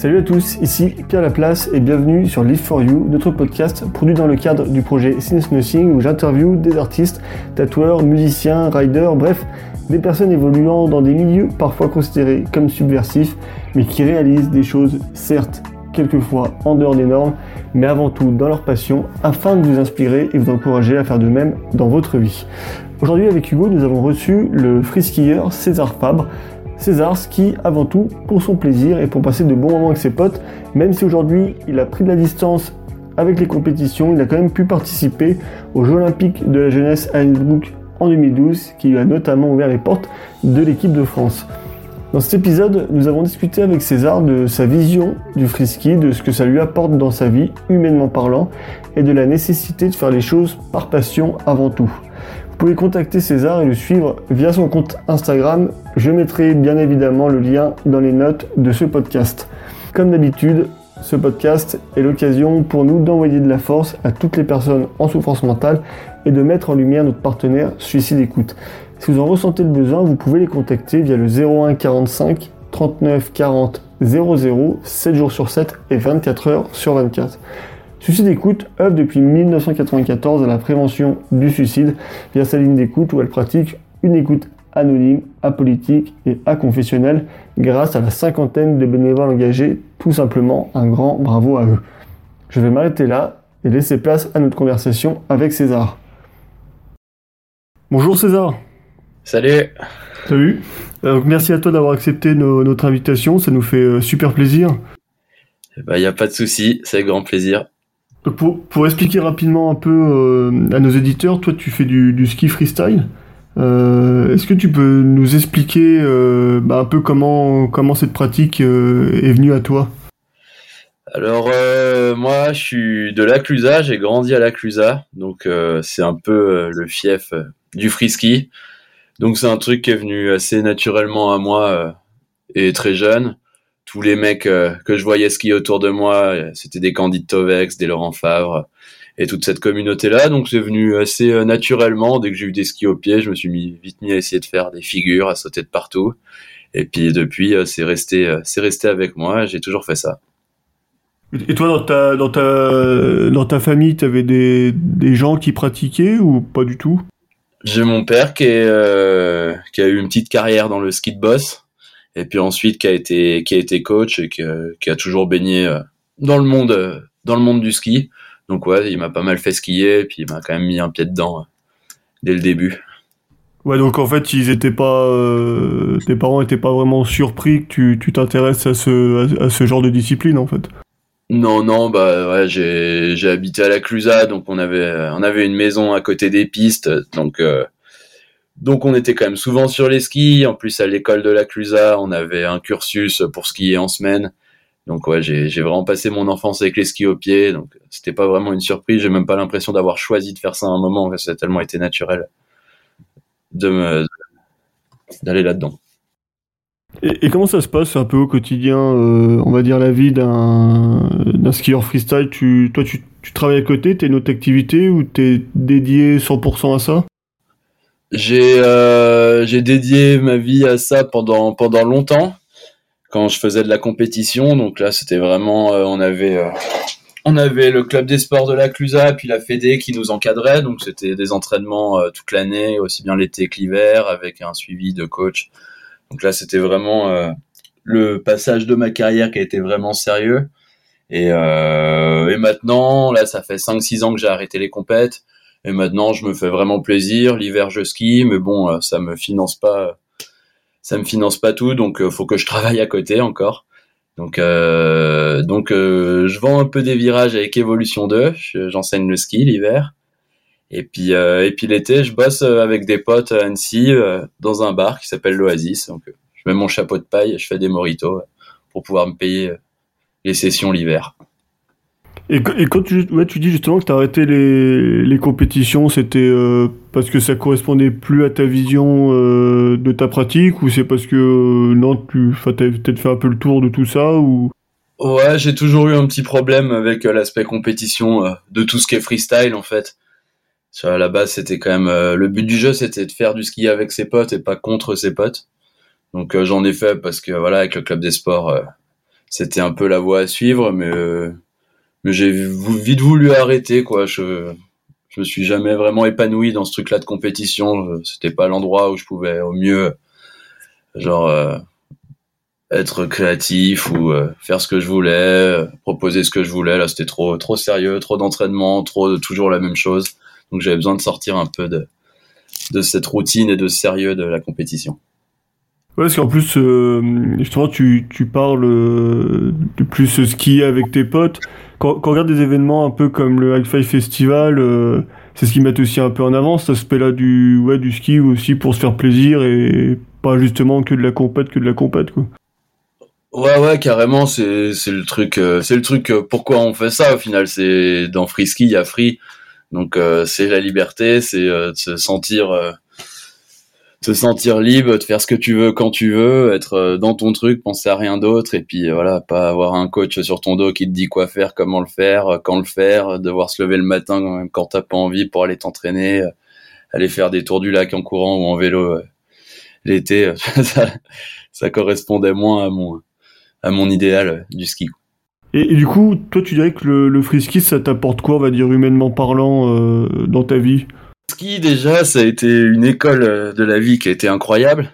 Salut à tous, ici Pierre Laplace et bienvenue sur Live for You, notre podcast produit dans le cadre du projet Since Nothing où j'interviewe des artistes, tatoueurs, musiciens, riders, bref, des personnes évoluant dans des milieux parfois considérés comme subversifs, mais qui réalisent des choses certes quelquefois en dehors des normes, mais avant tout dans leur passion, afin de vous inspirer et vous encourager à faire de même dans votre vie. Aujourd'hui avec Hugo, nous avons reçu le freeskieur César Fabre, César ski avant tout pour son plaisir et pour passer de bons moments avec ses potes, même si aujourd'hui il a pris de la distance avec les compétitions, il a quand même pu participer aux Jeux Olympiques de la jeunesse à Innsbruck en 2012, qui lui a notamment ouvert les portes de l'équipe de France. Dans cet épisode, nous avons discuté avec César de sa vision du frisky, de ce que ça lui apporte dans sa vie, humainement parlant, et de la nécessité de faire les choses par passion avant tout. Vous pouvez contacter César et le suivre via son compte Instagram. Je mettrai bien évidemment le lien dans les notes de ce podcast. Comme d'habitude, ce podcast est l'occasion pour nous d'envoyer de la force à toutes les personnes en souffrance mentale et de mettre en lumière notre partenaire Suicide Écoute. Si vous en ressentez le besoin, vous pouvez les contacter via le 01 45 39 40 00 7 jours sur 7 et 24 heures sur 24. Suicide Écoute œuvre depuis 1994 à la prévention du suicide via sa ligne d'écoute où elle pratique une écoute anonyme, apolitique et aconfessionnelle grâce à la cinquantaine de bénévoles engagés. Tout simplement un grand bravo à eux. Je vais m'arrêter là et laisser place à notre conversation avec César. Bonjour César. Salut. Salut. Euh, merci à toi d'avoir accepté notre invitation, ça nous fait euh, super plaisir. Il bah, n'y a pas de souci, c'est avec grand plaisir. Pour, pour, expliquer rapidement un peu euh, à nos éditeurs, toi tu fais du, du ski freestyle. Euh, Est-ce que tu peux nous expliquer euh, bah, un peu comment, comment cette pratique euh, est venue à toi? Alors moi je suis de l'Aclusa, j'ai grandi à l'Aclusa, donc c'est un peu le fief du freeski. Donc c'est un truc qui est venu assez naturellement à moi et très jeune. Tous les mecs que je voyais skier autour de moi, c'était des Candide Tovex, des Laurent Favre et toute cette communauté-là. Donc c'est venu assez euh, naturellement. Dès que j'ai eu des skis au pied, je me suis mis, vite mis à essayer de faire des figures, à sauter de partout. Et puis depuis, c'est resté, c'est resté avec moi. J'ai toujours fait ça. Et toi, dans ta, dans ta, dans ta famille, tu avais des, des gens qui pratiquaient ou pas du tout? J'ai mon père qui, est, qui a eu une petite carrière dans le ski de boss et puis ensuite qui a été qui a été coach et qui, qui a toujours baigné euh, dans le monde euh, dans le monde du ski. Donc ouais, il m'a pas mal fait skier et puis il m'a quand même mis un pied dedans euh, dès le début. Ouais, donc en fait, ils étaient pas, euh, tes parents étaient pas vraiment surpris que tu t'intéresses à ce, à, ce genre de discipline en fait. Non, non, bah ouais, j'ai j'ai habité à la Clusa, donc on avait on avait une maison à côté des pistes, donc euh, donc on était quand même souvent sur les skis. En plus à l'école de la Clusa, on avait un cursus pour skier en semaine. Donc ouais, j'ai, vraiment passé mon enfance avec les skis au pied. Donc c'était pas vraiment une surprise. J'ai même pas l'impression d'avoir choisi de faire ça à un moment. Ça a tellement été naturel de me d'aller là-dedans. Et, comment ça se passe un peu au quotidien, euh, on va dire la vie d'un, skieur freestyle? Tu, Toi, tu, tu travailles à côté, t'es une autre activité ou t'es dédié 100% à ça? J'ai euh, j'ai dédié ma vie à ça pendant pendant longtemps quand je faisais de la compétition. Donc là, c'était vraiment euh, on avait euh, on avait le club des sports de la Clusa puis la Fédé qui nous encadrait. Donc c'était des entraînements euh, toute l'année, aussi bien l'été que l'hiver, avec un suivi de coach. Donc là, c'était vraiment le passage de ma carrière qui a été vraiment sérieux. Et, et maintenant, là, ça fait 5-6 ans que j'ai arrêté les compètes. Et maintenant, je me fais vraiment plaisir. L'hiver, je skie, mais bon, euh, ça me finance pas, ça me finance pas tout, donc euh, faut que je travaille à côté encore. Donc, euh, donc, euh, je vends un peu des virages avec Evolution 2. J'enseigne le ski l'hiver. Et puis, et puis l'été, je bosse avec des potes à Annecy dans un bar qui s'appelle l'Oasis. Donc, je mets mon chapeau de paille et je fais des moritos pour pouvoir me payer les sessions l'hiver. Et, quand tu, dis justement que tu as arrêté les, les compétitions, c'était euh, parce que ça correspondait plus à ta vision euh, de ta pratique ou c'est parce que euh, non, tu as peut-être fait un peu le tour de tout ça ou? Ouais, j'ai toujours eu un petit problème avec l'aspect compétition de tout ce qui est freestyle en fait. À la base, c'était quand même le but du jeu, c'était de faire du ski avec ses potes et pas contre ses potes. Donc j'en ai fait parce que voilà, avec le club des sports c'était un peu la voie à suivre, mais mais j'ai vite voulu arrêter quoi. Je je me suis jamais vraiment épanoui dans ce truc-là de compétition. C'était pas l'endroit où je pouvais au mieux genre euh, être créatif ou euh, faire ce que je voulais, euh, proposer ce que je voulais. Là, c'était trop trop sérieux, trop d'entraînement, trop de toujours la même chose. Donc j'avais besoin de sortir un peu de de cette routine et de sérieux de la compétition. Ouais, parce qu'en plus, justement, tu, tu parles de plus ski avec tes potes quand, quand, on regarde des événements un peu comme le High Five Festival, euh, c'est ce qu'ils mettent aussi un peu en avant, cet aspect-là du, ouais, du ski aussi pour se faire plaisir et pas justement que de la compète, que de la compète, quoi. Ouais, ouais, carrément, c'est, c'est le truc, euh, c'est le truc, euh, pourquoi on fait ça au final, c'est dans free ski, il y a free, donc c'est la liberté, c'est de se sentir te sentir libre, de faire ce que tu veux quand tu veux, être euh, dans ton truc, penser à rien d'autre, et puis euh, voilà, pas avoir un coach sur ton dos qui te dit quoi faire, comment le faire, euh, quand le faire, devoir se lever le matin quand t'as pas envie pour aller t'entraîner, aller faire des tours du lac en courant ou en vélo l'été, ça, correspondait moins à mon à mon idéal du ski. Et, du coup, toi, tu dirais que le, le ça t'apporte quoi, on va dire humainement parlant, dans ta vie? Ski déjà, ça a été une école euh, de la vie qui a été incroyable.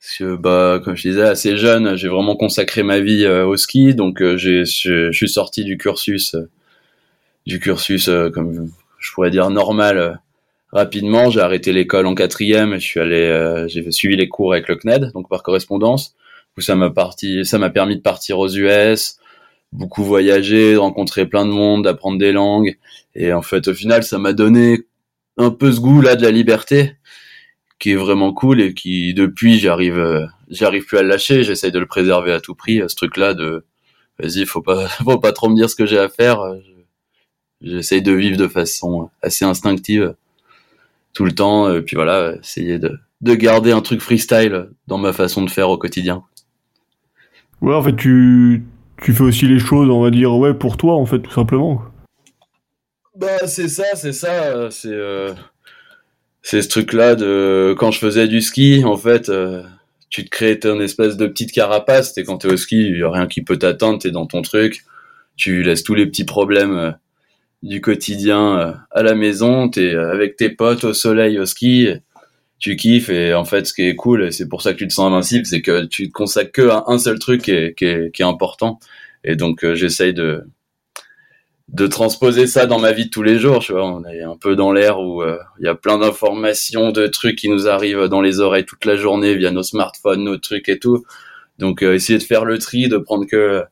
Parce que, bah, comme je disais, assez jeune, j'ai vraiment consacré ma vie euh, au ski, donc euh, je, suis sorti du cursus, du cursus, comme je pourrais dire normal, rapidement. J'ai arrêté l'école en quatrième, je suis allé, j'ai suivi les cours avec le CNED, donc par correspondance. Ça m'a parti, ça m'a permis de partir aux US, beaucoup voyager, rencontrer plein de monde, d'apprendre des langues. Et en fait, au final, ça m'a donné un peu ce goût là de la liberté qui est vraiment cool et qui depuis j'arrive euh, j'arrive plus à le lâcher. J'essaye de le préserver à tout prix ce truc là de vas-y faut pas faut pas trop me dire ce que j'ai à faire j'essaye de vivre de façon assez instinctive tout le temps et puis voilà essayer de de garder un truc freestyle dans ma façon de faire au quotidien. Ouais en fait tu tu fais aussi les choses on va dire ouais pour toi en fait tout simplement bah, c'est ça, c'est ça. C'est euh, ce truc-là de quand je faisais du ski, en fait, euh, tu te crées ton espèce de petite carapace. T'es quand t'es au ski, il a rien qui peut t'atteindre. T'es dans ton truc. Tu laisses tous les petits problèmes euh, du quotidien à la maison. T'es avec tes potes au soleil au ski. Tu kiffes et en fait, ce qui est cool, et c'est pour ça que tu te sens invincible, c'est que tu te consacres que à un seul truc qui est, qui est, qui est important. Et donc, j'essaye de de transposer ça dans ma vie de tous les jours, tu vois, on est un peu dans l'air où euh, il y a plein d'informations, de trucs qui nous arrivent dans les oreilles toute la journée via nos smartphones, nos trucs et tout. Donc euh, essayer de faire le tri, de prendre que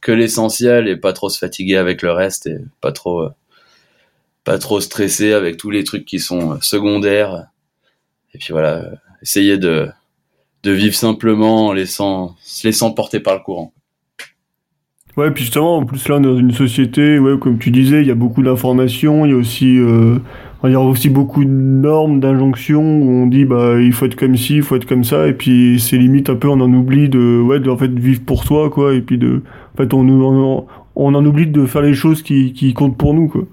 que l'essentiel et pas trop se fatiguer avec le reste et pas trop euh, pas trop stresser avec tous les trucs qui sont secondaires. Et puis voilà, essayer de de vivre simplement en laissant se laissant porter par le courant. Ouais, puis justement, en plus là, on est dans une société, ouais, comme tu disais, il y a beaucoup d'informations, il y a aussi, euh, il y a aussi beaucoup de normes, d'injonctions où on dit, bah, il faut être comme ci, il faut être comme ça, et puis c'est limite un peu, on en oublie de, ouais, de en fait vivre pour soi, quoi, et puis de, en fait, on, on, on en oublie de faire les choses qui, qui comptent pour nous, quoi.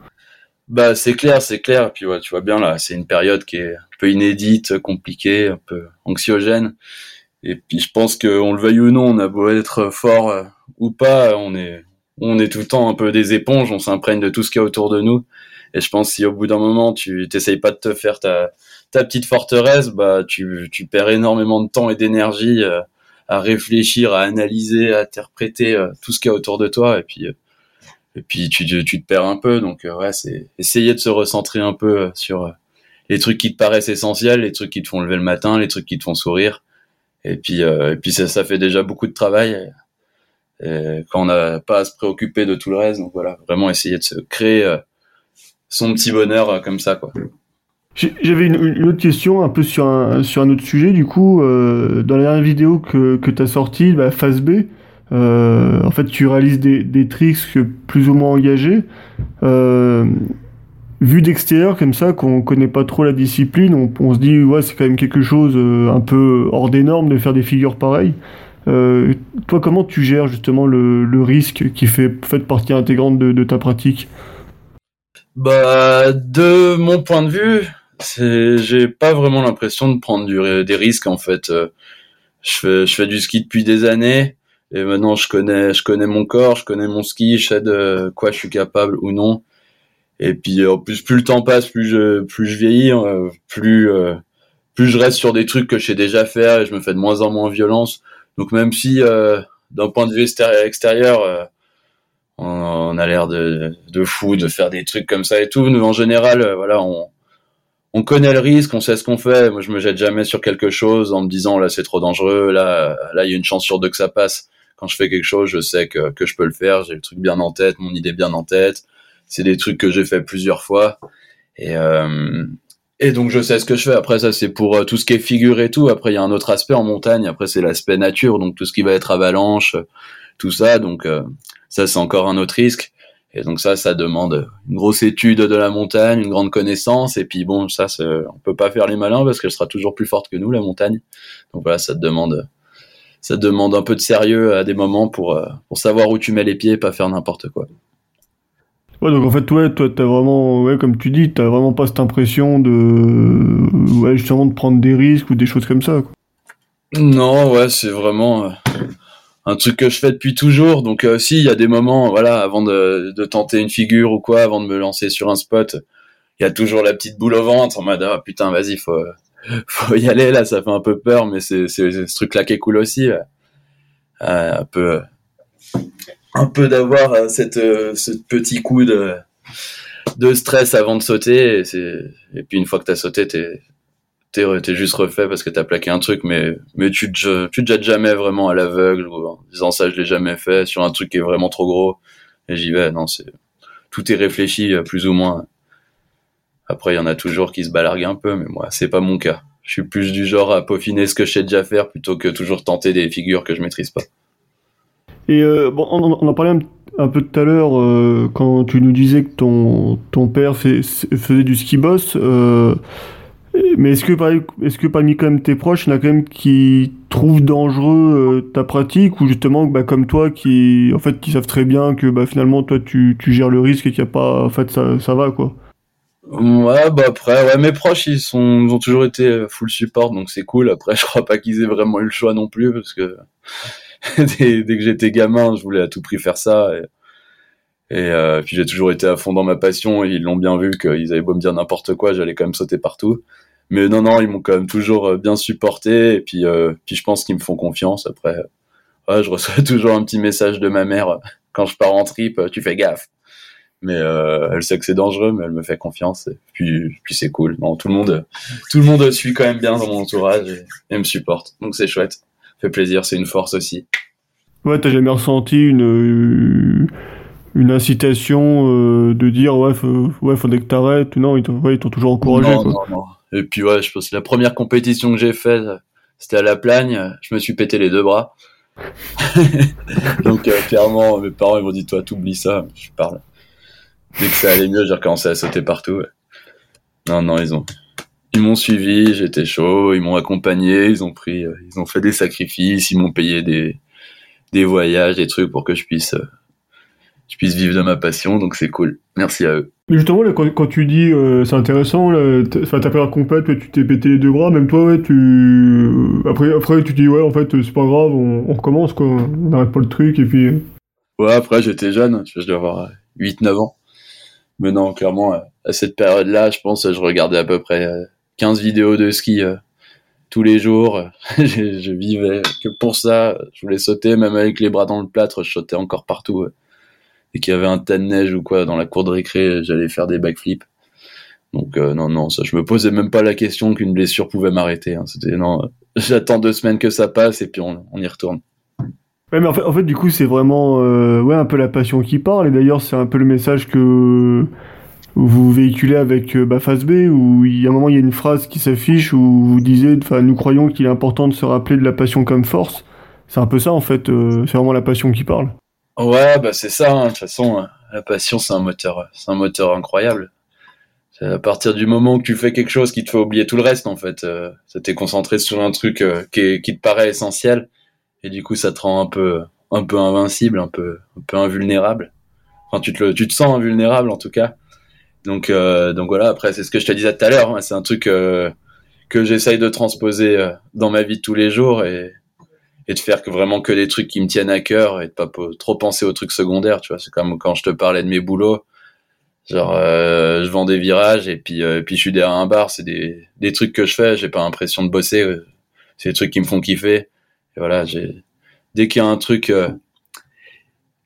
Bah, c'est clair, c'est clair. Et puis, ouais, tu vois bien là, c'est une période qui est un peu inédite, compliquée, un peu anxiogène. Et puis je pense qu'on le veuille ou non, on a beau être fort euh, ou pas, on est on est tout le temps un peu des éponges, on s'imprègne de tout ce qu'il y a autour de nous. Et je pense si au bout d'un moment tu t'essayes pas de te faire ta ta petite forteresse, bah tu tu perds énormément de temps et d'énergie euh, à réfléchir, à analyser, à interpréter euh, tout ce qu'il y a autour de toi et puis et puis tu tu te perds un peu. Donc ouais, c'est essayer de se recentrer un peu sur les trucs qui te paraissent essentiels, les trucs qui te font lever le matin, les trucs qui te font sourire et puis, euh, et puis ça, ça fait déjà beaucoup de travail. Et, quand on n'a pas à se préoccuper de tout le reste, donc voilà, vraiment essayer de se créer euh, son petit bonheur euh, comme ça, quoi. J'avais une, autre question un peu sur un, autre sujet. Du coup, euh, dans la dernière vidéo que, que tu as sortie, bah, phase B, euh, en fait, tu réalises des, tricks plus ou moins engagés. Euh, vu d'extérieur comme ça, qu'on connaît pas trop la discipline, on, se dit ouais c'est quand même quelque chose euh, un peu hors des normes de faire des figures pareilles. Euh, toi, comment tu gères justement le, risque qui fait, fait partie intégrante de, ta pratique Bah, de mon point de vue, c'est, j'ai pas vraiment l'impression de prendre des risques en fait. Euh, je fais, je fais du ski depuis des années Et maintenant, je connais, je connais mon corps, je connais mon ski, je sais de quoi je suis capable ou non. Et puis, en plus, plus le temps passe, plus je, plus je vieillis, euh, plus, euh, plus je reste sur des trucs que je sais déjà faire et je me fais de moins en moins violence. Donc, même si, euh, d'un point de vue extérieur, on, a l'air de, de fou de faire des trucs comme ça et tout, nous, en général, voilà, on, on connaît le risque, on sait ce qu'on fait. Moi, je me jette jamais sur quelque chose en me disant là c'est trop dangereux, là là il y a une chance sur deux que ça passe. Quand je fais quelque chose, je sais que, que je peux le faire, j'ai le truc bien en tête, mon idée bien en tête. C'est des trucs que j'ai fait plusieurs fois et euh, et donc je sais ce que je fais. Après ça c'est pour euh, tout ce qui est figure et tout. Après il y a un autre aspect en montagne. Après c'est l'aspect nature, donc tout ce qui va être avalanche, tout ça. Donc euh, ça c'est encore un autre risque. Et donc ça, ça demande une grosse étude de la montagne, une grande connaissance. Et puis bon, ça, on peut pas faire les malins parce qu'elle sera toujours plus forte que nous, la montagne. Donc voilà, ça te demande, ça demande un peu de sérieux à des moments pour euh, pour savoir où tu mets les pieds, et pas faire n'importe quoi. Ouais, donc en fait, ouais, toi, t'as vraiment, ouais, comme tu dis, t'as vraiment pas cette impression de, ouais, justement, de prendre des risques ou des choses comme ça. Non, ouais, c'est vraiment. Euh, un truc que je fais depuis toujours. Donc euh, si il y a des moments, voilà, avant de, tenter une figure ou quoi, avant de me lancer sur un spot, il y a toujours la petite boule au ventre en mode ah putain vas-y faut faut y aller là, ça fait un peu peur, mais c'est ce truc là qui est cool aussi, euh, un peu un peu d'avoir euh, cette ce petit coup de de stress avant de sauter et, c'est et puis une fois que t'as sauté t'es t'es juste refait parce que t'as plaqué un truc, mais mais tu te tu te jettes jamais vraiment à l'aveugle ou en disant ça je l'ai jamais fait sur un truc qui est vraiment trop gros et j'y vais. Non, c'est tout est réfléchi euh, plus ou moins. Après il y en a toujours qui se balarguent un peu, mais moi c'est pas mon cas. Je suis plus du genre à peaufiner ce que je sais déjà faire plutôt que toujours tenter des figures que je maîtrise pas. Et euh, bon, on, en parlait un, peu tout à l'heure euh, quand tu nous disais que ton ton père faisait du ski boss. Euh, mais est-ce que, est-ce que parmi quand même tes proches, il y en a quand même qui trouvent dangereux euh, ta pratique ou justement bah, comme toi qui en fait qui savent très bien que bah, finalement toi tu, tu gères le risque et qu'il y a pas en fait ça, ça va quoi? Ouais bah après ouais mes proches ils sont ils ont toujours été full support donc c'est cool après je crois pas qu'ils aient vraiment eu le choix non plus parce que dès, que j'étais gamin je voulais à tout prix faire ça et, et euh, puis j'ai toujours été à fond dans ma passion et ils l'ont bien vu qu'ils avaient beau me dire n'importe quoi j'allais quand même sauter partout mais non, non, ils m'ont quand même toujours euh, bien supporté. Et puis, euh, puis je pense qu'ils me font confiance. Après, ouais, je reçois toujours un petit message de ma mère quand je pars en trip. Tu fais gaffe. Mais euh, elle sait que c'est dangereux, mais elle me fait confiance. Et puis, puis c'est cool. Non, tout le monde, tout le monde suit quand même bien dans mon entourage et, me supporte. Donc c'est chouette. Fait plaisir. C'est une force aussi. Ouais, t'as jamais ressenti une une incitation de dire ouais, faut, ouais, faudrait que t'arrêtes. Non, ils t'ont ouais, toujours encouragé. Non, non, non. Et puis ouais, je pense que la première compétition que j'ai faite, c'était à la Plagne. Je me suis pété les deux bras. Donc euh, clairement, mes parents ils m'ont dit toi t'oublies ça. Je parle. Dès que ça allait mieux, j'ai recommencé à sauter partout. Non non, ils ont ils m'ont suivi, j'étais chaud, ils m'ont accompagné, ils ont pris, euh, ils ont fait des sacrifices, ils m'ont payé des des voyages, des trucs pour que je puisse euh, je puisse vivre de ma passion. Donc c'est cool. Merci à eux. Mais justement, quand, tu dis euh, c'est intéressant, enfin, t'as fait la compète, tu t'es pété les deux bras, même toi, ouais, tu. Après, après tu dis, ouais, en fait, c'est pas grave, on, recommence, quoi. On n'arrête pas le truc, et puis. Ouais, après, j'étais jeune, je dois avoir 8-9 ans. Mais non, clairement, à cette période-là, je pense, je regardais à peu près 15 euh, vidéos de ski euh, tous les jours. je, je, vivais que pour ça. Je voulais sauter, même avec les bras dans le plâtre, je sautais encore partout et qu'il y avait un tas de neige ou quoi dans la cour de récré, j'allais faire des backflips. Donc euh, non, non, ça, je me posais même pas la question qu'une blessure pouvait m'arrêter. Hein. C'était non, j'attends deux semaines que ça passe et puis on, on y retourne. Ouais, mais en fait, en fait du coup, c'est vraiment euh, ouais un peu la passion qui parle. Et d'ailleurs, c'est un peu le message que vous véhiculez avec euh, bah, Phase B, où il y a un moment, il y a une phrase qui s'affiche où vous disiez, enfin, nous croyons qu'il est important de se rappeler de la passion comme force. C'est un peu ça en fait. Euh, c'est vraiment la passion qui parle. Ouais, bah c'est ça. Hein. De toute façon, euh, la passion, c'est un moteur, c'est un moteur incroyable. C'est à partir du moment où tu fais quelque chose qui te fait oublier tout le reste, en fait. Euh, ça t'es concentré sur un truc euh, qui, qui te paraît essentiel, et du coup, ça te rend un peu, un peu invincible, un peu, un peu invulnérable. Enfin, tu te, tu te sens invulnérable en tout cas. Donc, donc voilà. Après, c'est ce que je te disais tout à l'heure. Hein. c'est un truc que j'essaye de transposer dans ma vie de tous les jours et et de faire que vraiment que des trucs qui me tiennent à cœur et de pas trop penser aux trucs secondaires, tu vois. C'est comme quand je te parlais de mes boulots. Genre, euh, je vends des virages et puis, euh, puis je suis derrière un bar. C'est des, des trucs que je fais. J'ai pas l'impression de bosser. Euh, c'est des trucs qui me font kiffer. Et voilà, j'ai dès qu'il y a un truc euh,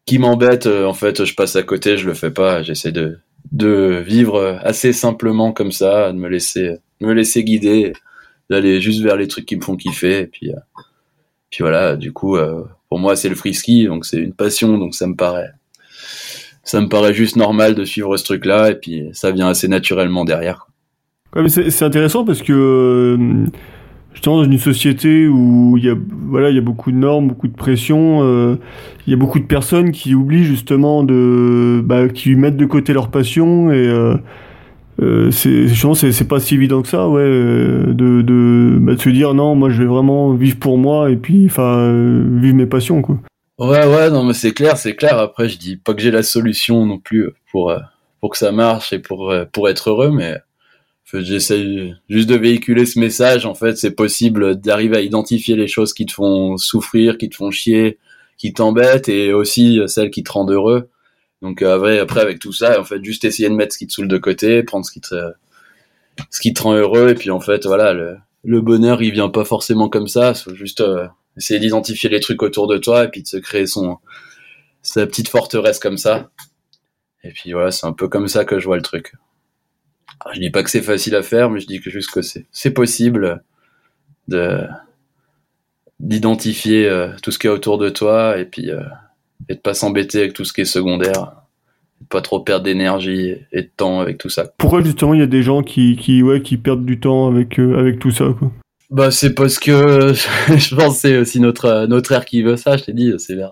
qui m'embête, en fait, je passe à côté. Je le fais pas. J'essaie de de vivre assez simplement comme ça, de me laisser me laisser guider, d'aller juste vers les trucs qui me font kiffer. Et puis puis voilà, du coup, pour moi, c'est le free ski, donc c'est une passion, donc ça me paraît ça me paraît juste normal de suivre ce truc-là, et puis ça vient assez naturellement derrière. c'est intéressant parce que euh, justement dans une société où il y a voilà il y a beaucoup de normes, beaucoup de pression, euh, il y a beaucoup de personnes qui oublient justement de bah, qui mettent de côté leur passion et euh, euh c'est c'est pas si évident que ça ouais de de, bah, de se dire non moi je vais vraiment vivre pour moi et puis enfin vivre mes passions quoi. Ouais, ouais, non, mais c'est clair, c'est clair. Après, je dis pas que j'ai la solution non plus pour euh, pour que ça marche et pour euh, pour être heureux, mais j'essaie juste de véhiculer ce message. En fait, c'est possible d'arriver à identifier les choses qui te font souffrir, qui te font chier, qui t'embêtent, et aussi celles qui te rendent heureux. Donc après, après avec tout ça, en fait, juste essayer de mettre ce qui te saoule de côté, prendre ce qui te ce qui te rend heureux, et puis en fait, voilà, le, le bonheur, il vient pas forcément comme ça. Faut juste euh, essayer d'identifier les trucs autour de toi et puis de se créer son sa petite forteresse comme ça. Et puis voilà, c'est un peu comme ça que je vois le truc. Je dis pas que c'est facile à faire, mais je dis que juste que c'est possible de d'identifier euh, tout ce qui est autour de toi et puis euh, et de pas s'embêter avec tout ce qui est secondaire pas trop perdre d'énergie et de temps avec tout ça. Pourquoi justement il y a des gens qui, qui, ouais, qui perdent du temps avec, euh, avec tout ça quoi bah c'est parce que je pense c'est aussi notre notre ère qui veut ça. Je t'ai dit, c'est l'ère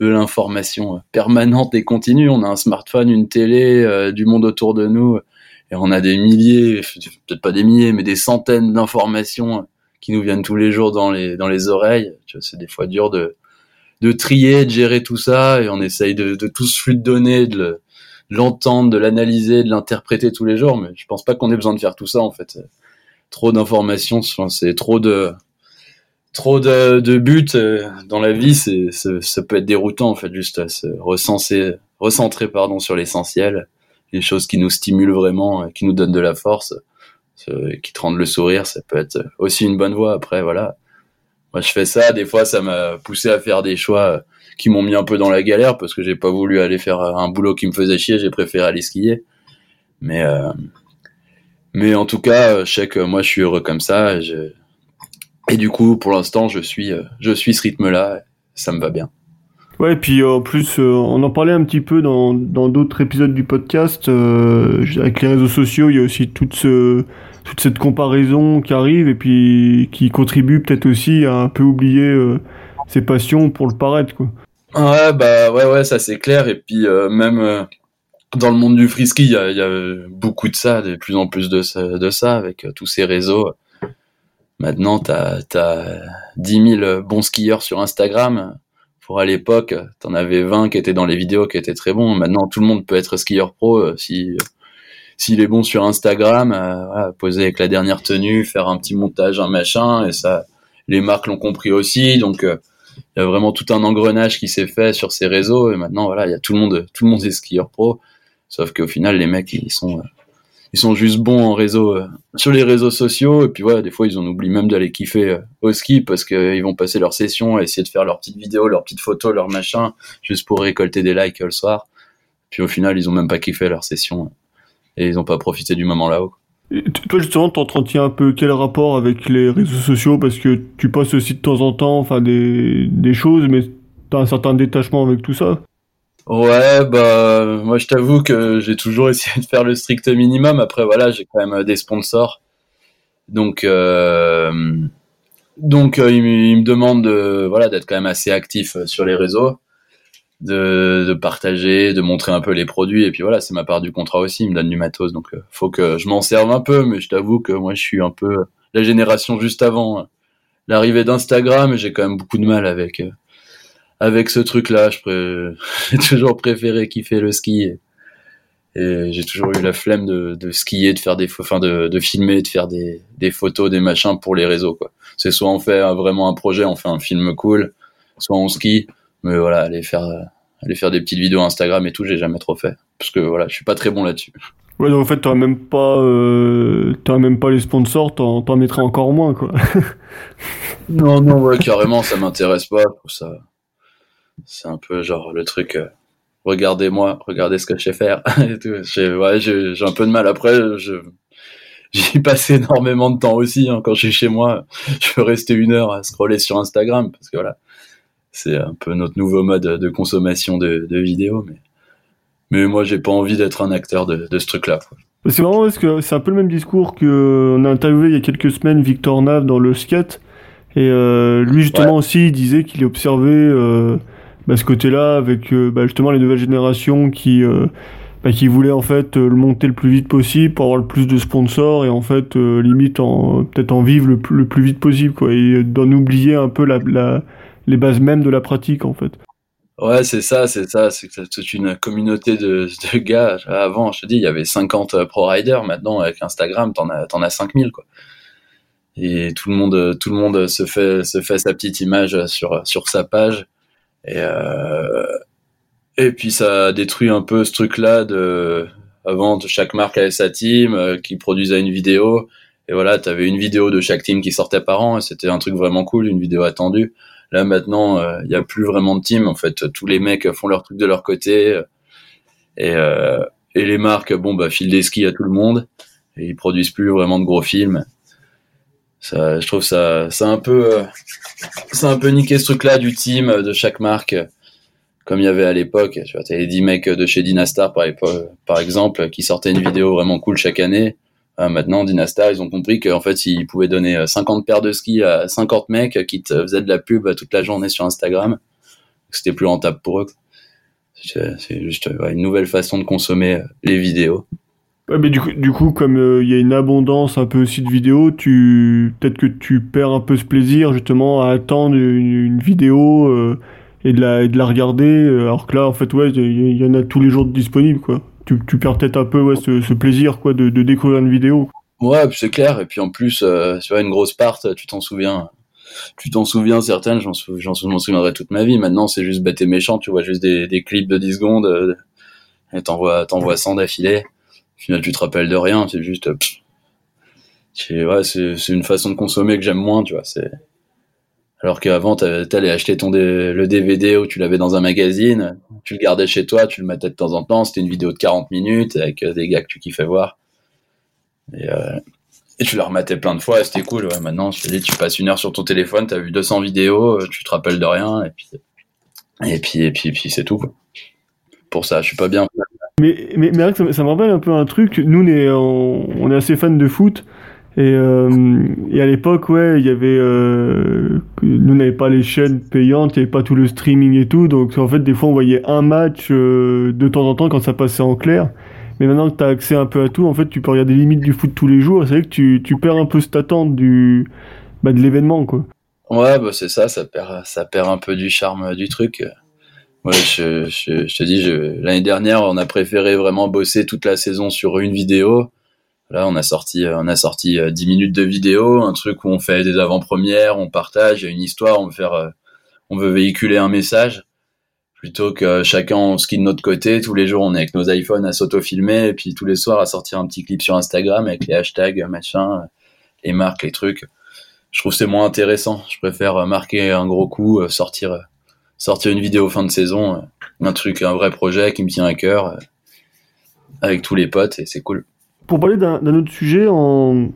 de l'information permanente et continue. On a un smartphone, une télé, euh, du monde autour de nous, et on a des milliers, peut-être pas des milliers, mais des centaines d'informations qui nous viennent tous les jours dans les dans les oreilles. C'est des fois dur de de trier, de gérer tout ça, et on essaye de, de tout ce flux de données, de l'entendre, de l'analyser, de l'interpréter tous les jours. Mais je pense pas qu'on ait besoin de faire tout ça en fait trop d'informations, c'est trop de trop de, de buts euh, dans la vie, c'est ça peut être déroutant en fait, juste à se recenser, recentrer pardon sur l'essentiel, les choses qui nous stimulent vraiment, qui nous donnent de la force, qui te rendent le sourire, ça peut être aussi une bonne voie. Après voilà, moi je fais ça, des fois ça m'a poussé à faire des choix qui m'ont mis un peu dans la galère parce que j'ai pas voulu aller faire un boulot qui me faisait chier, j'ai préféré aller skier. Mais euh, mais en tout cas, je sais que moi, je suis heureux comme ça. Et, du coup, pour l'instant, je suis, je suis ce rythme-là. Ça me va bien. Ouais, et puis en plus, euh, on en parlait un petit peu dans d'autres épisodes du podcast. avec les réseaux sociaux, il y a aussi toute, ce, toute cette comparaison qui arrive et puis qui contribue peut-être aussi à un peu oublier ses passions pour le paraître, quoi. Ouais, bah ouais, ouais, ça c'est clair. Et puis même dans le monde du frisky, il y a, y a, beaucoup de ça, de plus en plus de ça, de ça avec euh, tous ces réseaux. Maintenant, t'as as 10 000 bons skieurs sur Instagram. Pour à l'époque, t'en avais 20 qui étaient dans les vidéos qui étaient très bons. Maintenant, tout le monde peut être skieur pro euh, si s'il est bon sur Instagram, euh, poser avec la dernière tenue, faire un petit montage, un machin, et ça, les marques l'ont compris aussi. Donc, il y a vraiment tout un engrenage qui s'est fait sur ces réseaux. Et maintenant, voilà, il y a tout le monde, tout le monde est skieur pro. Sauf qu'au final, les mecs, ils sont, euh, ils sont juste bons en réseau, euh, sur les réseaux sociaux. Et puis ouais, des fois, ils en oublient même d'aller kiffer euh, au ski parce qu'ils vont passer leur session à essayer de faire leurs petites vidéos, leurs petites photos, leurs machins, juste pour récolter des likes le soir. Puis au final, ils ont même pas kiffé leur session et ils ont pas profité du moment là-haut. toi justement, t'entretiens un peu quel rapport avec les réseaux sociaux? Parce que tu passes aussi de temps en temps, enfin des, des choses, mais t'as un certain détachement avec tout ça? Ouais, bah moi je t'avoue que j'ai toujours essayé de faire le strict minimum. Après voilà, j'ai quand même euh, des sponsors, donc euh, donc euh, ils, me demandent de voilà d'être quand même assez actif euh, sur les réseaux, de, de partager, de montrer un peu les produits et puis voilà c'est ma part du contrat aussi. Ils me donnent du matos, donc faut que je m'en serve un peu. Mais je t'avoue que moi je suis un peu la génération juste avant l'arrivée d'Instagram j'ai quand même beaucoup de mal avec avec ce truc-là, je j'ai toujours préféré kiffer le ski Et j'ai toujours eu la flemme de, de skier, de faire des, enfin de, de filmer, de faire des, des photos, des machins pour les réseaux. quoi. C'est soit on fait vraiment un projet, on fait un film cool, soit on skie. Mais voilà, aller faire, aller faire des petites vidéos Instagram et tout, j'ai jamais trop fait. Parce que voilà, je suis pas très bon là-dessus. Ouais, donc en fait, t'aurais même pas, euh, t'aurais même pas les sponsors, t'en, t'en mettrais encore moins, quoi. non, non, ouais, carrément, ça m'intéresse pas. Ça, c'est un peu genre le truc. Euh, regardez-moi, regardez ce que je sais faire. J'ai, ouais, j'ai, j'ai un peu de mal. Après, je, j'y passe énormément de temps aussi. Hein. Quand je suis chez moi, je peux rester une heure à scroller sur Instagram parce que voilà, c'est un peu notre nouveau mode de consommation de, de vidéos. Mais, mais moi, j'ai pas envie d'être un acteur de, de ce truc-là. C'est marrant parce que c'est un peu le même discours qu'on a interviewé il y a quelques semaines Victor Nav dans le skate. Et euh, lui, justement, ouais. aussi, il disait qu'il observait euh, bah, ce côté-là avec euh, bah, justement les nouvelles générations qui, euh, bah, qui voulaient en fait le monter le plus vite possible avoir le plus de sponsors et en fait limite en peut-être en vivre le, le, plus vite possible quoi et d'en oublier un peu la, la, les bases mêmes de la pratique en fait. Ouais, c'est ça, c'est ça, c'est toute une communauté de, de gars. Avant, je te dis, il y avait 50 pro riders. Maintenant, avec Instagram, t'en as, t'en as 5000, quoi. Et tout le monde, tout le monde se fait, se fait sa petite image sur, sur sa page. Et, euh, et puis ça détruit un peu ce truc-là de, avant, chaque marque avait sa team, euh, qui produisait une vidéo. Et voilà, t'avais une vidéo de chaque team qui sortait par an. C'était un truc vraiment cool, une vidéo attendue. Là maintenant, il euh, n'y a plus vraiment de team. En fait, tous les mecs font leur truc de leur côté et, euh, et les marques, bon bah filent des skis à tout le monde et ils produisent plus vraiment de gros films. Ça, je trouve ça, c'est un peu, euh, c'est un peu niqué ce truc-là du team de chaque marque, comme il y avait à l'époque. Tu vois, t'avais les 10 mecs de chez Dynastar par, exemple qui sortaient une vidéo vraiment cool chaque année euh, maintenant, Dynastar, ils ont compris qu'en fait, ils pouvaient donner 50 paires de skis à 50 mecs qui te faisaient de la pub toute la journée sur Instagram. C'était plus rentable pour eux. C'est juste une nouvelle façon de consommer les vidéos. Ouais, mais du coup, du coup comme il euh, y a une abondance un peu aussi de vidéos, tu peut-être que tu perds un peu ce plaisir justement à attendre une, vidéo euh, et, de la, et de la regarder, alors que là, en fait, ouais, il y, en a tous les jours disponibles, quoi tu, tu perds peut-être un peu ouais, ce, ce, plaisir quoi de, de, découvrir une vidéo. Ouais, c'est clair. Et puis en plus, euh, tu vois, une grosse part, tu t'en souviens. Tu t'en souviens certaines, j'en sou, souviendrai toute ma vie. Maintenant, c'est juste bête et méchant. Tu vois juste des, des clips de 10 secondes euh, et t'envoies t'envoies 100 d'affilée. Tu te rappelles de rien. C'est juste. Euh, ouais, c'est une façon de consommer que j'aime moins. Tu vois, c'est alors qu'avant, t'allais acheter ton le DVD ou tu l'avais dans un magazine, tu le gardais chez toi, tu le mettais de temps en temps, c'était une vidéo de 40 minutes avec euh, des gars que tu kiffais voir. Et, euh, tu la rematais plein de fois, c'était cool. Maintenant, je te dis, tu passes une heure sur ton téléphone, t'as vu 200 vidéos, tu te rappelles de rien, et puis, et puis, et puis, puis c'est tout. Pour ça, je suis pas bien. Mais, mais, mais ça, ça me rappelle un peu un truc. Nous, on est, on, est assez fans de foot. Et, euh, et, à l'époque, ouais, il y avait, euh, nous n'avait pas les chaînes payantes, il n'y avait pas tout le streaming et tout, donc en fait, des fois, on voyait un match euh, de temps en temps quand ça passait en clair. Mais maintenant que tu as accès un peu à tout, en fait, tu peux regarder les limites du foot tous les jours. C'est vrai que tu, tu perds un peu cette attente du, bah, de l'événement, quoi. Ouais, bah c'est ça, ça perd, ça perd un peu du charme du truc. Ouais, je, je, je te dis, l'année dernière, on a préféré vraiment bosser toute la saison sur une vidéo Là, on a sorti, euh, on a sorti 10 euh, minutes de vidéo, un truc où on fait des avant-premières, on partage, il y a une histoire, on veut faire, euh, on veut véhiculer un message, plutôt que chacun on ski de notre côté. Tous les jours, on est avec nos iPhones à s'auto-filmer, et puis tous les soirs à sortir un petit clip sur Instagram avec les hashtags, machin, les marques, les trucs. Je trouve c'est moins intéressant. Je préfère marquer un gros coup, sortir, sortir une vidéo fin de saison, un truc, un vrai projet qui me tient à cœur, avec tous les potes, et c'est cool. Pour parler d'un autre sujet, en,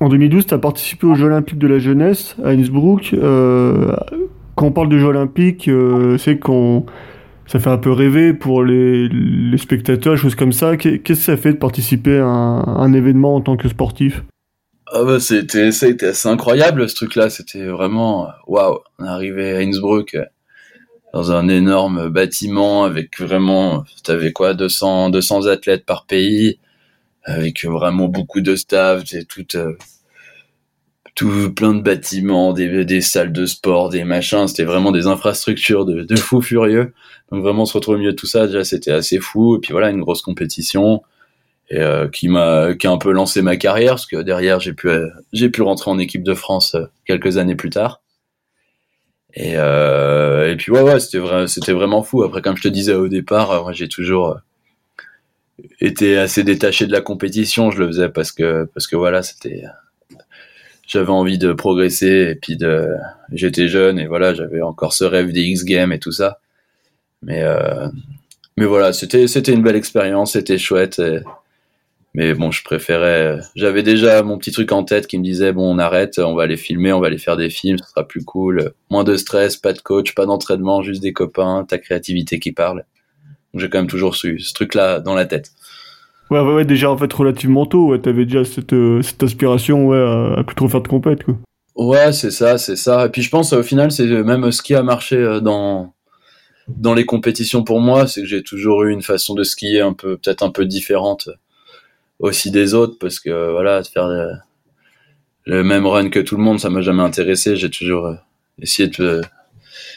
en 2012, tu as participé aux Jeux Olympiques de la jeunesse à Innsbruck. Euh, quand on parle de Jeux Olympiques, euh, c'est qu'on ça fait un peu rêver pour les, les spectateurs, choses comme ça. Qu'est-ce que ça fait de participer à un, un événement en tant que sportif? Ah bah c'était été assez incroyable ce truc-là. C'était vraiment waouh. On est arrivé à Innsbruck dans un énorme bâtiment avec vraiment, t'avais quoi, 200 200 athlètes par pays avec vraiment beaucoup de staff, tout. Euh, tout plein de bâtiments, des, des salles de sport, des machins. C'était vraiment des infrastructures de, de fous furieux. Donc vraiment se retrouver au milieu de tout ça, déjà c'était assez fou. Et puis voilà, une grosse compétition et euh, qui m'a qui a un peu lancé ma carrière parce que derrière j'ai pu j'ai pu rentrer en équipe de France euh, quelques années plus tard. Et euh, et puis ouais ouais c'était vrai c'était vraiment fou. Après comme je te disais au départ, moi j'ai toujours été assez détaché de la compétition. Je le faisais parce que parce que voilà c'était j'avais envie de progresser et puis de j'étais jeune et voilà j'avais encore ce rêve des X Games et tout ça mais euh, mais voilà c'était c'était une belle expérience c'était chouette mais bon je préférais j'avais déjà mon petit truc en tête qui me disait bon on arrête on va aller filmer on va aller faire des films ce sera plus cool moins de stress pas de coach pas d'entraînement juste des copains ta créativité qui parle j'ai quand même toujours su ce truc là dans la tête Ouais, ouais, ouais, déjà en fait relativement tôt, ouais, t'avais déjà cette, euh, cette aspiration ouais, à, à plus trop faire de compète, quoi. Ouais, c'est ça, c'est ça. Et puis je pense au final, c'est même ce qui a marché euh, dans dans les compétitions pour moi, c'est que j'ai toujours eu une façon de skier un peu, peut-être un peu différente aussi des autres, parce que voilà, de faire le, même run que tout le monde, ça m'a jamais intéressé. J'ai toujours euh, essayé de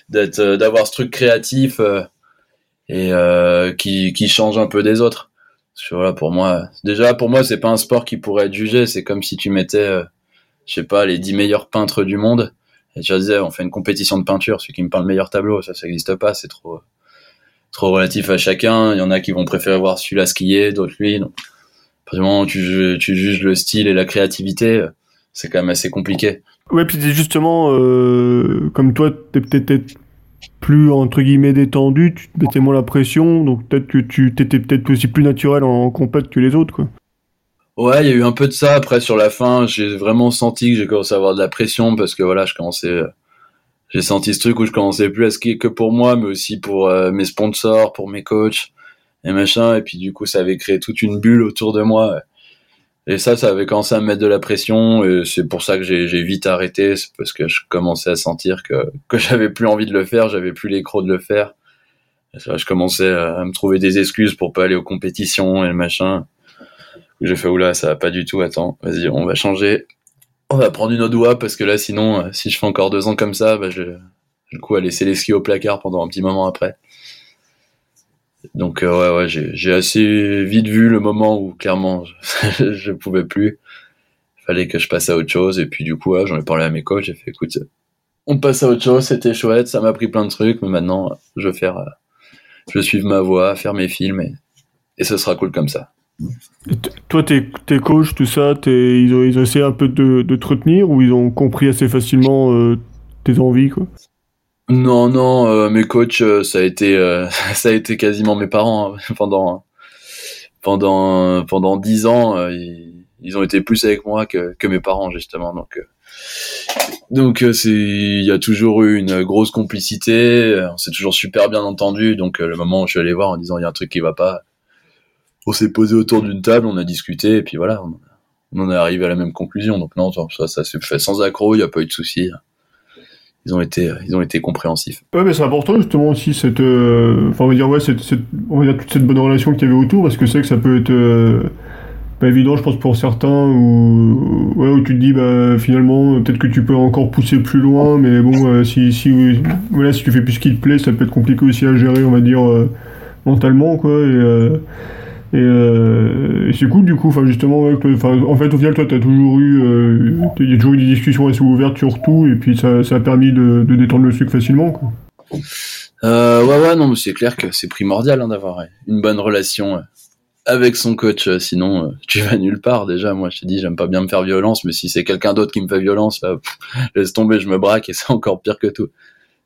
d'être, d'avoir ce truc créatif et qui qui change un peu des autres voilà, pour moi, déjà pour moi c'est pas un sport qui pourrait être jugé. C'est comme si tu mettais, euh, je sais pas, les dix meilleurs peintres du monde et tu disais on fait une compétition de peinture, celui qui me peint le meilleur tableau, ça ça n'existe pas, c'est trop trop relatif à chacun. Il y en a qui vont préférer voir celui-là skier, d'autres lui. Donc, partir du moment où tu, tu juges le style et la créativité, c'est quand même assez compliqué. Ouais, puis justement, euh, comme toi, t'es peut-être plus entre guillemets détendu, tu te mettais moins la pression, donc peut-être que tu t'étais peut-être aussi plus naturel en compète que les autres, quoi. Ouais, il y a eu un peu de ça. Après, sur la fin, j'ai vraiment senti que j'ai commencé à avoir de la pression parce que voilà, je commençais, j'ai senti ce truc où je commençais plus à skier que pour moi, mais aussi pour euh, mes sponsors, pour mes coachs et machin. Et puis du coup, ça avait créé toute une bulle autour de moi. Et ça, ça avait commencé à me mettre de la pression, et c'est pour ça que j'ai vite arrêté, c'est parce que je commençais à sentir que, que j'avais plus envie de le faire, j'avais plus les crocs de le faire. je commençais à me trouver des excuses pour pas aller aux compétitions et le machin. J'ai fait, oula, ça va pas du tout, attends, vas-y, on va changer. On va prendre une autre voie, parce que là, sinon, euh, si je fais encore deux ans comme ça, bah, je, du coup, à laisser les skis au placard pendant un petit moment après. Donc euh, ouais, ouais j'ai assez vite vu le moment où clairement je, je pouvais plus. Il fallait que je passe à autre chose. Et puis du coup j'en ai parlé à mes coachs, j'ai fait écoute, on passe à autre chose, c'était chouette, ça m'a pris plein de trucs, mais maintenant je vais faire, euh, je suivre ma voie, faire mes films. Et, et ce sera cool comme ça. toi, tes, tes coachs, tout ça, ils, ont, ils ont essayé un peu de, de te retenir ou ils ont compris assez facilement euh, tes envies quoi? Non, non, euh, mes coachs, euh, ça a été, euh, ça a été quasiment mes parents hein, pendant, pendant, pendant dix ans. Ils, ont été plus avec moi que, que mes parents justement. Donc, donc c'est, il y a toujours eu une grosse complicité. On s'est toujours super bien entendu. Donc le moment où je suis allé voir en disant il y a un truc qui va pas, on s'est posé autour d'une table, on a discuté et puis voilà, on, est arrivé à la même conclusion. Donc non, ça, ça s'est fait sans accroc, il n'y a pas eu de soucis ils ont été ils ont été compréhensifs. Ouais, mais c'est important justement aussi cette euh, enfin on va dire ouais cette, on va dire toute cette bonne relation qu'il y avait autour parce que c'est que ça peut être euh, pas évident je pense pour certains où tu te dis bah finalement peut-être que tu peux encore pousser plus loin mais bon euh, si si voilà si tu fais plus ce qui te plaît ça peut être compliqué aussi à gérer on va dire mentalement quoi et euh, et, c'est cool du coup, enfin justement, en fait au final toi t'as toujours eu, euh, toujours eu des discussions assez ouvertes sur tout et puis ça, ça a permis de, de détendre le sucre facilement quoi. Euh, ouais ouais non mais c'est clair que c'est primordial hein, d'avoir une bonne relation avec son coach, sinon tu vas nulle part déjà. Moi je t'ai dit j'aime pas bien me faire violence, mais si c'est quelqu'un d'autre qui me fait violence, laisse tomber, je me braque et c'est encore pire que tout.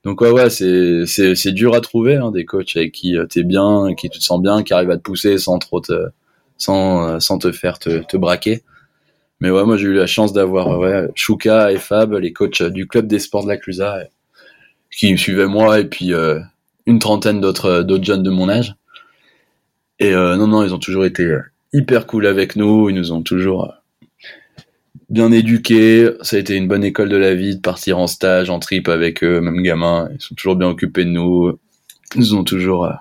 Donc ouais, ouais, c'est c'est c'est dur à trouver hein, des coachs avec qui euh, t'es bien, qui te sens bien, qui arrivent à te pousser sans trop te sans euh, sans te faire te, te braquer. Mais ouais, moi j'ai eu la chance d'avoir euh, ouais Chouka et Fab, les coachs du club des sports de la Clusa, qui suivaient moi et puis une trentaine d'autres d'autres jeunes de mon âge. Et non non, ils ont toujours été hyper cool avec nous, ils nous ont toujours bien éduqués. Ça a été une bonne école de la vie de partir en stage, en trip avec eux, même gamins. Ils sont toujours bien occupés de nous. Ils nous ont toujours euh,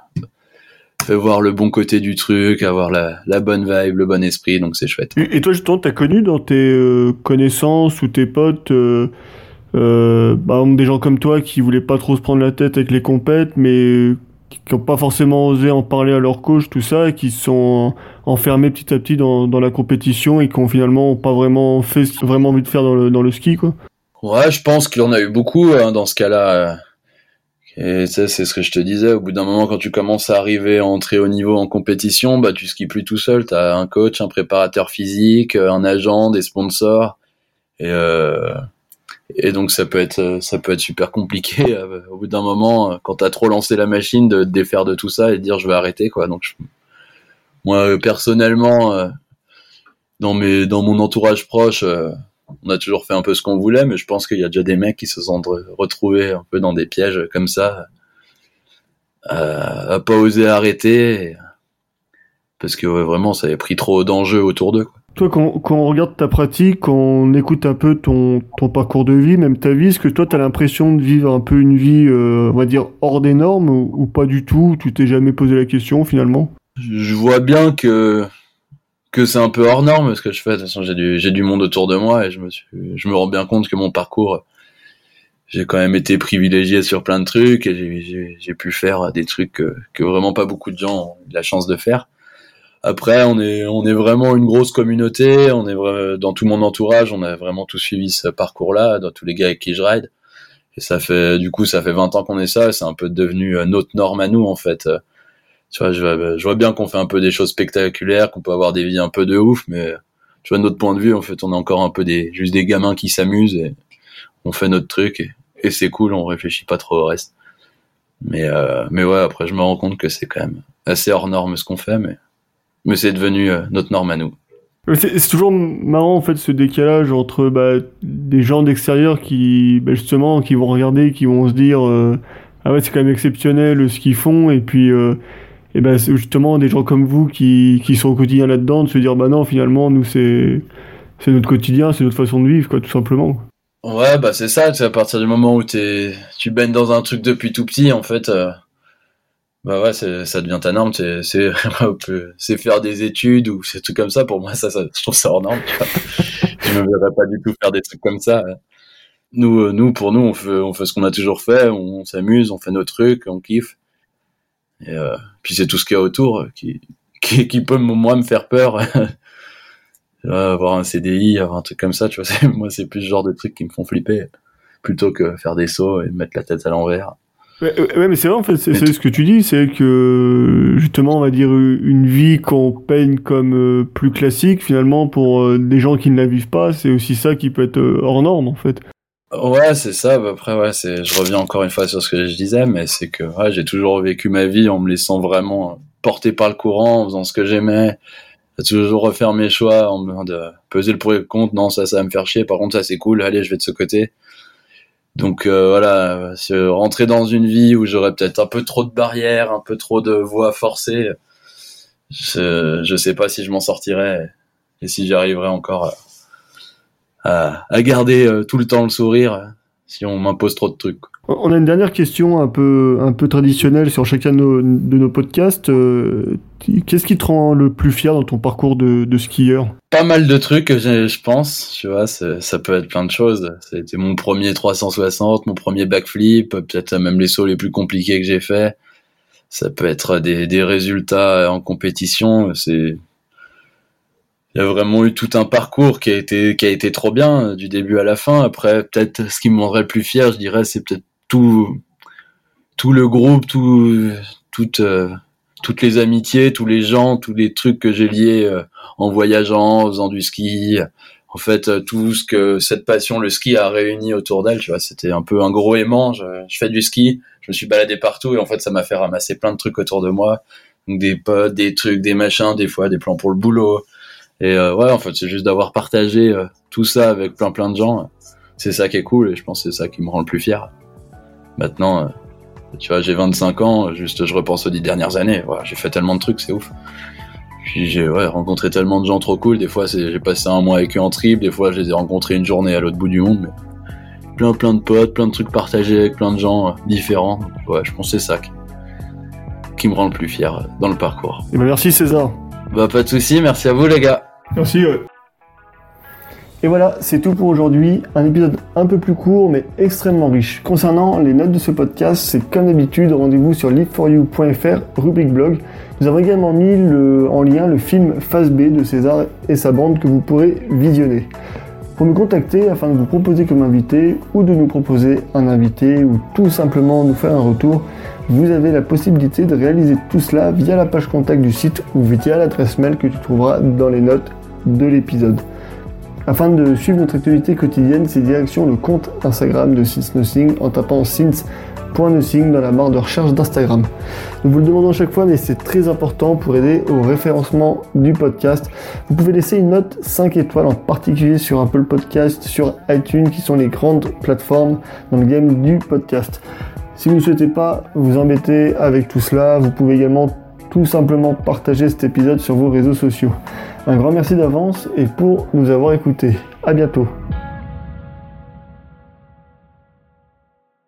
fait voir le bon côté du truc, avoir la, la bonne vibe, le bon esprit, donc c'est chouette. Et, toi, justement, t'as connu dans tes euh, connaissances ou tes potes, euh, bah, des gens comme toi qui voulaient pas trop se prendre la tête avec les compètes, mais qui n'ont pas forcément osé en parler à leur coach, tout ça, et qui sont enfermés petit à petit dans, dans la compétition et qui ont finalement pas vraiment fait vraiment envie de faire dans le, dans le ski, quoi. Ouais, je pense qu'il en a eu beaucoup hein, dans ce cas-là. Et ça, c'est ce que je te disais. Au bout d'un moment, quand tu commences à arriver à entrer au niveau en compétition, bah, tu skis plus tout seul. T'as un coach, un préparateur physique, un agent, des sponsors. Et, euh, et donc, ça peut être, ça peut être super compliqué. Euh, au bout d'un moment, quand t'as trop lancé la machine, de te défaire de tout ça et dire je vais arrêter, quoi. Donc, moi, personnellement, euh, dans mes, dans mon entourage proche, euh, on a toujours fait un peu ce qu'on voulait, mais je pense qu'il y a déjà des mecs qui se sont retrouvés un peu dans des pièges comme ça, euh, à pas oser arrêter, parce que vraiment ça avait pris trop d'enjeux autour d'eux. Toi, quand, on regarde ta pratique, quand on écoute un peu ton, parcours de vie, même ta vie, est-ce que toi, tu as l'impression de vivre un peu une vie, euh, on va dire, hors des normes, ou, pas du tout Tu t'es jamais posé la question, finalement? Je vois bien que c'est un peu hors norme ce que je fais. De toute façon, j'ai du, monde autour de moi et je me rends bien compte que mon parcours, j'ai quand même été privilégié sur plein de trucs et j'ai, pu faire des trucs que, que, vraiment pas beaucoup de gens ont la chance de faire. Après, on est, on est vraiment une grosse communauté. On est dans tout mon entourage, on a vraiment tout suivi ce parcours-là, dans tous les gars avec qui je ride. Et ça fait, du coup, ça fait 20 ans qu'on est ça. C'est un peu devenu notre norme à nous, en fait tu vois, je vois, je vois bien qu'on fait un peu des choses spectaculaires, qu'on peut avoir des vies un peu de ouf, mais tu vois, de notre point de vue, en fait, on est encore un peu des, juste des gamins qui s'amusent et on fait notre truc et, et c'est cool, on réfléchit pas trop au reste. Mais, euh, mais ouais, après, je me rends compte que c'est quand même assez hors norme ce qu'on fait, mais, mais c'est devenu euh, notre norme à nous. C'est toujours marrant en fait ce décalage entre bah, des gens d'extérieur qui bah, justement qui vont regarder, qui vont se dire euh, ah ouais c'est quand même exceptionnel ce qu'ils font et puis euh, et ben justement des gens comme vous qui, qui sont au quotidien là-dedans de se dire bah non finalement nous c'est c'est notre quotidien c'est notre façon de vivre quoi tout simplement ouais bah c'est ça c'est à partir du moment où t'es tu baignes dans un truc depuis tout petit en fait euh, bah ouais ça devient ta norme c'est c'est faire des études ou ces trucs comme ça. Pour moi ça, ça je trouve ça hors norme tu vois. Je me verrais pas du tout faire des trucs comme ça nous euh, nous pour nous on fait on fait ce qu'on a toujours fait. On s'amuse on fait nos trucs on kiffe. Et euh, puis c'est tout ce qu'il y a autour qui, qui, qui peut moi me faire peur. avoir un CDI, avoir un truc comme ça, tu vois, moi c'est plus ce genre de trucs qui me font flipper plutôt que faire des sauts et mettre la tête à l'envers. Ouais, ouais, mais c'est vrai en fait, c'est ce que tu dis, c'est que justement on va dire une vie qu'on peigne comme euh, plus classique finalement pour euh, des gens qui ne la vivent pas, c'est aussi ça qui peut être hors norme en fait. Ouais, c'est ça. Bah, après, ouais, c'est. Je reviens encore une fois sur ce que je disais, mais c'est que ouais, j'ai toujours vécu ma vie en me laissant vraiment porter par le courant, en faisant ce que j'aimais. J'ai toujours refaire mes choix, en me de peser le pour et le contre. Non, ça, ça va me faire chier. Par contre, ça, c'est cool. Allez, je vais de ce côté. Donc euh, voilà, rentrer dans une vie où j'aurais peut-être un peu trop de barrières, un peu trop de voies forcées. Je, je sais pas si je m'en sortirais et si j'y arriverais encore à, garder euh, tout le temps le sourire si on m'impose trop de trucs. On a une dernière question un peu, un peu traditionnelle sur chacun de nos, podcasts. Euh, qu'est-ce qui te rend le plus fier dans ton parcours de, skieur? Pas mal de trucs, je, je pense. Tu vois, ça peut être plein de choses. C'était mon premier 360, mon premier backflip, peut-être même les sauts les plus compliqués que j'ai fait. Ça peut être des, des résultats en compétition. C'est il y a vraiment eu tout un parcours qui a été qui a été trop bien du début à la fin. Après, peut-être ce qui me rendrait le plus fier, je dirais, c'est peut-être tout tout le groupe, tout toutes euh, toutes les amitiés, tous les gens, tous les trucs que j'ai liés euh, en voyageant, en faisant du ski. En fait, euh, tout ce que cette passion, le ski, a réuni autour d'elle, tu vois, c'était un peu un gros aimant. Je, fais du ski, je me suis baladé partout et en fait, ça m'a fait ramasser plein de trucs autour de moi. Des potes, des trucs, des machins, des fois des plans pour le boulot, et euh, ouais, en fait, c'est juste d'avoir partagé euh, tout ça avec plein plein de gens. C'est ça qui est cool et je pense que c'est ça qui me rend le plus fier. Maintenant, euh, tu vois, j'ai 25 ans, juste je repense aux dix dernières années. Voilà, j'ai fait tellement de trucs, c'est ouf. Puis j'ai ouais, rencontré tellement de gens trop cool. Des fois, j'ai passé un mois avec eux en trip. Des fois, je les ai rencontrés une journée à l'autre bout du monde. Mais plein plein de potes, plein de trucs partagés avec plein de gens différents. Ouais, je pense que c'est ça qui, qui me rend le plus fier dans le parcours. Et ben merci César. Bah pas de souci, merci à vous les gars. Merci. Et voilà, c'est tout pour aujourd'hui. Un épisode un peu plus court mais extrêmement riche. Concernant les notes de ce podcast, c'est comme d'habitude, rendez-vous sur liveforyou.fr, rubrique blog. Nous avons également mis en lien le film Phase B de César et sa bande que vous pourrez visionner. Pour nous contacter afin de vous proposer comme invité ou de nous proposer un invité ou tout simplement nous faire un retour, vous avez la possibilité de réaliser tout cela via la page contact du site ou via l'adresse mail que tu trouveras dans les notes de l'épisode. Afin de suivre notre actualité quotidienne, c'est direction le compte Instagram de Since Nothing en tapant since.nothing dans la barre de recherche d'Instagram. Nous vous le demandons chaque fois, mais c'est très important pour aider au référencement du podcast. Vous pouvez laisser une note 5 étoiles, en particulier sur Apple Podcast, sur iTunes, qui sont les grandes plateformes dans le game du podcast. Si vous ne souhaitez pas vous embêter avec tout cela, vous pouvez également tout simplement partager cet épisode sur vos réseaux sociaux. Un grand merci d'avance et pour nous avoir écoutés. À bientôt.